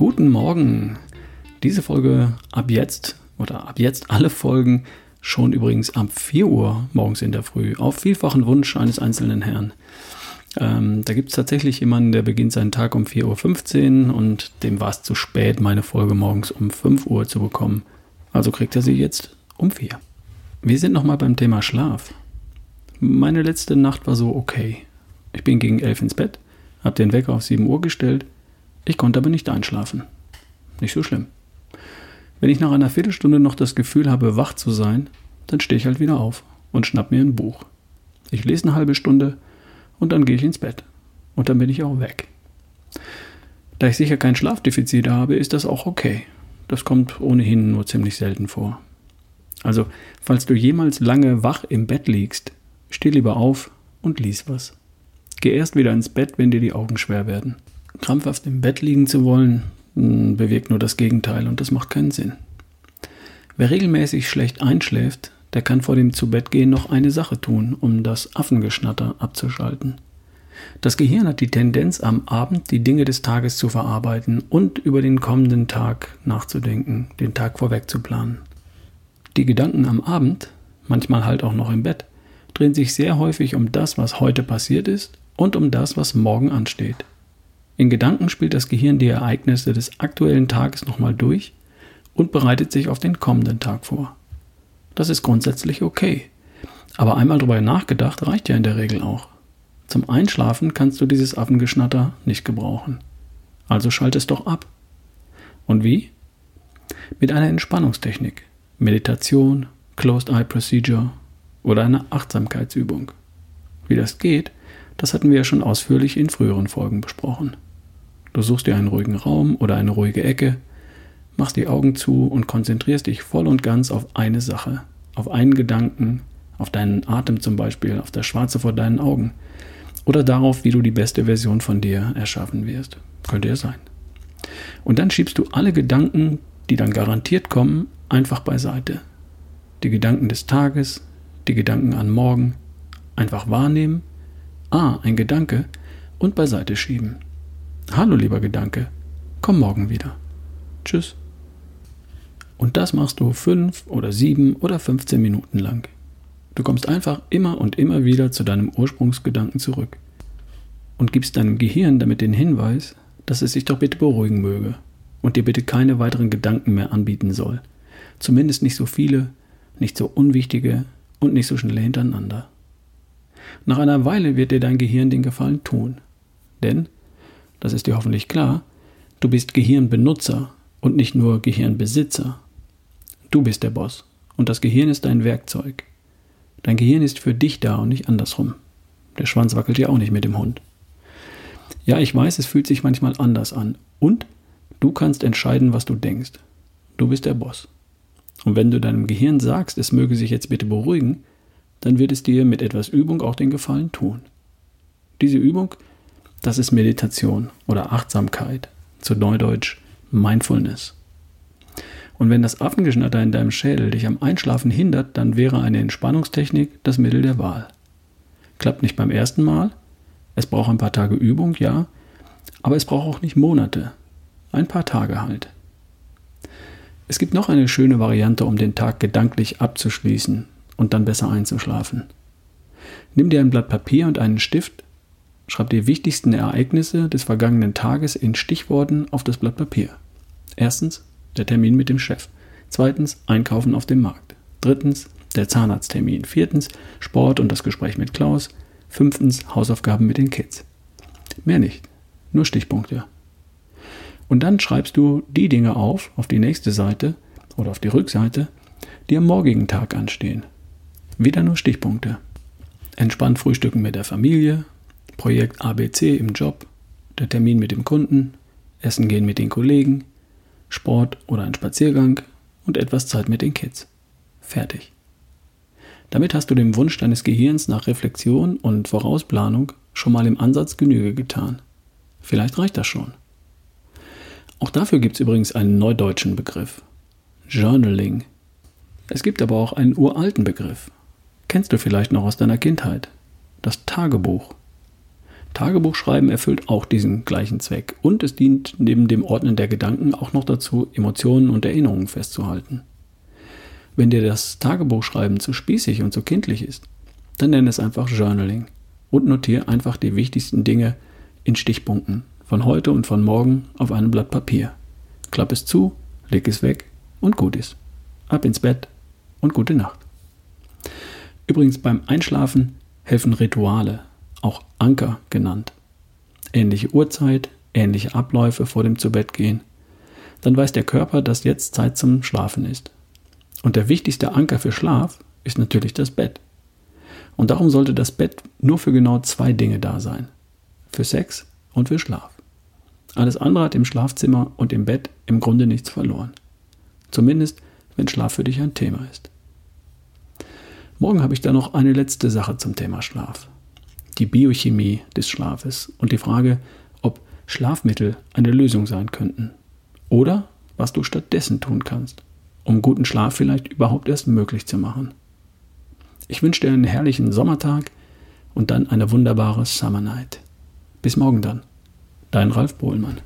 Morgen. Diese Folge ab jetzt oder ab jetzt alle Folgen schon übrigens ab 4 Uhr morgens in der Früh auf vielfachen Wunsch eines einzelnen Herrn. Ähm, da gibt es tatsächlich jemanden, der beginnt seinen Tag um 4.15 Uhr und dem war es zu spät, meine Folge morgens um 5 Uhr zu bekommen. Also kriegt er sie jetzt um 4. Wir sind nochmal beim Thema Schlaf. Meine letzte Nacht war so okay. Ich bin gegen 11 ins Bett, habe den Wecker auf 7 Uhr gestellt. Ich konnte aber nicht einschlafen. Nicht so schlimm. Wenn ich nach einer Viertelstunde noch das Gefühl habe, wach zu sein, dann stehe ich halt wieder auf und schnapp mir ein Buch. Ich lese eine halbe Stunde und dann gehe ich ins Bett. Und dann bin ich auch weg. Da ich sicher kein Schlafdefizit habe, ist das auch okay. Das kommt ohnehin nur ziemlich selten vor. Also, falls du jemals lange wach im Bett liegst, steh lieber auf und lies was. Geh erst wieder ins Bett, wenn dir die Augen schwer werden. Krampfhaft im Bett liegen zu wollen, hm, bewirkt nur das Gegenteil und das macht keinen Sinn. Wer regelmäßig schlecht einschläft, der kann vor dem Zubettgehen noch eine Sache tun, um das Affengeschnatter abzuschalten. Das Gehirn hat die Tendenz, am Abend die Dinge des Tages zu verarbeiten und über den kommenden Tag nachzudenken, den Tag vorweg zu planen. Die Gedanken am Abend, manchmal halt auch noch im Bett, drehen sich sehr häufig um das, was heute passiert ist und um das, was morgen ansteht. In Gedanken spielt das Gehirn die Ereignisse des aktuellen Tages nochmal durch und bereitet sich auf den kommenden Tag vor. Das ist grundsätzlich okay. Aber einmal darüber nachgedacht reicht ja in der Regel auch. Zum Einschlafen kannst du dieses Affengeschnatter nicht gebrauchen. Also schalt es doch ab. Und wie? Mit einer Entspannungstechnik, Meditation, Closed Eye Procedure oder einer Achtsamkeitsübung. Wie das geht, das hatten wir ja schon ausführlich in früheren Folgen besprochen. Du suchst dir einen ruhigen Raum oder eine ruhige Ecke, machst die Augen zu und konzentrierst dich voll und ganz auf eine Sache, auf einen Gedanken, auf deinen Atem zum Beispiel, auf das Schwarze vor deinen Augen oder darauf, wie du die beste Version von dir erschaffen wirst. Könnte ja sein. Und dann schiebst du alle Gedanken, die dann garantiert kommen, einfach beiseite. Die Gedanken des Tages, die Gedanken an morgen, einfach wahrnehmen, ah, ein Gedanke, und beiseite schieben. Hallo lieber Gedanke, komm morgen wieder. Tschüss. Und das machst du fünf oder sieben oder 15 Minuten lang. Du kommst einfach immer und immer wieder zu deinem Ursprungsgedanken zurück und gibst deinem Gehirn damit den Hinweis, dass es sich doch bitte beruhigen möge und dir bitte keine weiteren Gedanken mehr anbieten soll. Zumindest nicht so viele, nicht so unwichtige und nicht so schnell hintereinander. Nach einer Weile wird dir dein Gehirn den Gefallen tun. Denn das ist dir hoffentlich klar, du bist Gehirnbenutzer und nicht nur Gehirnbesitzer. Du bist der Boss und das Gehirn ist dein Werkzeug. Dein Gehirn ist für dich da und nicht andersrum. Der Schwanz wackelt ja auch nicht mit dem Hund. Ja, ich weiß, es fühlt sich manchmal anders an. Und du kannst entscheiden, was du denkst. Du bist der Boss. Und wenn du deinem Gehirn sagst, es möge sich jetzt bitte beruhigen, dann wird es dir mit etwas Übung auch den Gefallen tun. Diese Übung das ist Meditation oder Achtsamkeit, zu Neudeutsch Mindfulness. Und wenn das Affengeschnatter in deinem Schädel dich am Einschlafen hindert, dann wäre eine Entspannungstechnik das Mittel der Wahl. Klappt nicht beim ersten Mal, es braucht ein paar Tage Übung, ja, aber es braucht auch nicht Monate, ein paar Tage halt. Es gibt noch eine schöne Variante, um den Tag gedanklich abzuschließen und dann besser einzuschlafen. Nimm dir ein Blatt Papier und einen Stift Schreib die wichtigsten Ereignisse des vergangenen Tages in Stichworten auf das Blatt Papier. Erstens der Termin mit dem Chef. Zweitens Einkaufen auf dem Markt. Drittens der Zahnarzttermin. Viertens Sport und das Gespräch mit Klaus. Fünftens Hausaufgaben mit den Kids. Mehr nicht, nur Stichpunkte. Und dann schreibst du die Dinge auf, auf die nächste Seite oder auf die Rückseite, die am morgigen Tag anstehen. Wieder nur Stichpunkte. Entspannt frühstücken mit der Familie, Projekt ABC im Job, der Termin mit dem Kunden, Essen gehen mit den Kollegen, Sport oder ein Spaziergang und etwas Zeit mit den Kids. Fertig. Damit hast du dem Wunsch deines Gehirns nach Reflexion und Vorausplanung schon mal im Ansatz Genüge getan. Vielleicht reicht das schon. Auch dafür gibt es übrigens einen neudeutschen Begriff. Journaling. Es gibt aber auch einen uralten Begriff. Kennst du vielleicht noch aus deiner Kindheit? Das Tagebuch. Tagebuchschreiben erfüllt auch diesen gleichen Zweck und es dient neben dem Ordnen der Gedanken auch noch dazu, Emotionen und Erinnerungen festzuhalten. Wenn dir das Tagebuchschreiben zu spießig und zu kindlich ist, dann nenn es einfach Journaling und notiere einfach die wichtigsten Dinge in Stichpunkten von heute und von morgen auf einem Blatt Papier. Klapp es zu, leg es weg und gut ist. Ab ins Bett und gute Nacht. Übrigens beim Einschlafen helfen Rituale, auch Anker genannt. Ähnliche Uhrzeit, ähnliche Abläufe vor dem Zubettgehen. Dann weiß der Körper, dass jetzt Zeit zum Schlafen ist. Und der wichtigste Anker für Schlaf ist natürlich das Bett. Und darum sollte das Bett nur für genau zwei Dinge da sein. Für Sex und für Schlaf. Alles andere hat im Schlafzimmer und im Bett im Grunde nichts verloren. Zumindest, wenn Schlaf für dich ein Thema ist. Morgen habe ich dann noch eine letzte Sache zum Thema Schlaf. Die Biochemie des Schlafes und die Frage, ob Schlafmittel eine Lösung sein könnten. Oder was du stattdessen tun kannst, um guten Schlaf vielleicht überhaupt erst möglich zu machen. Ich wünsche dir einen herrlichen Sommertag und dann eine wunderbare Summer Night. Bis morgen dann. Dein Ralf Bohlmann.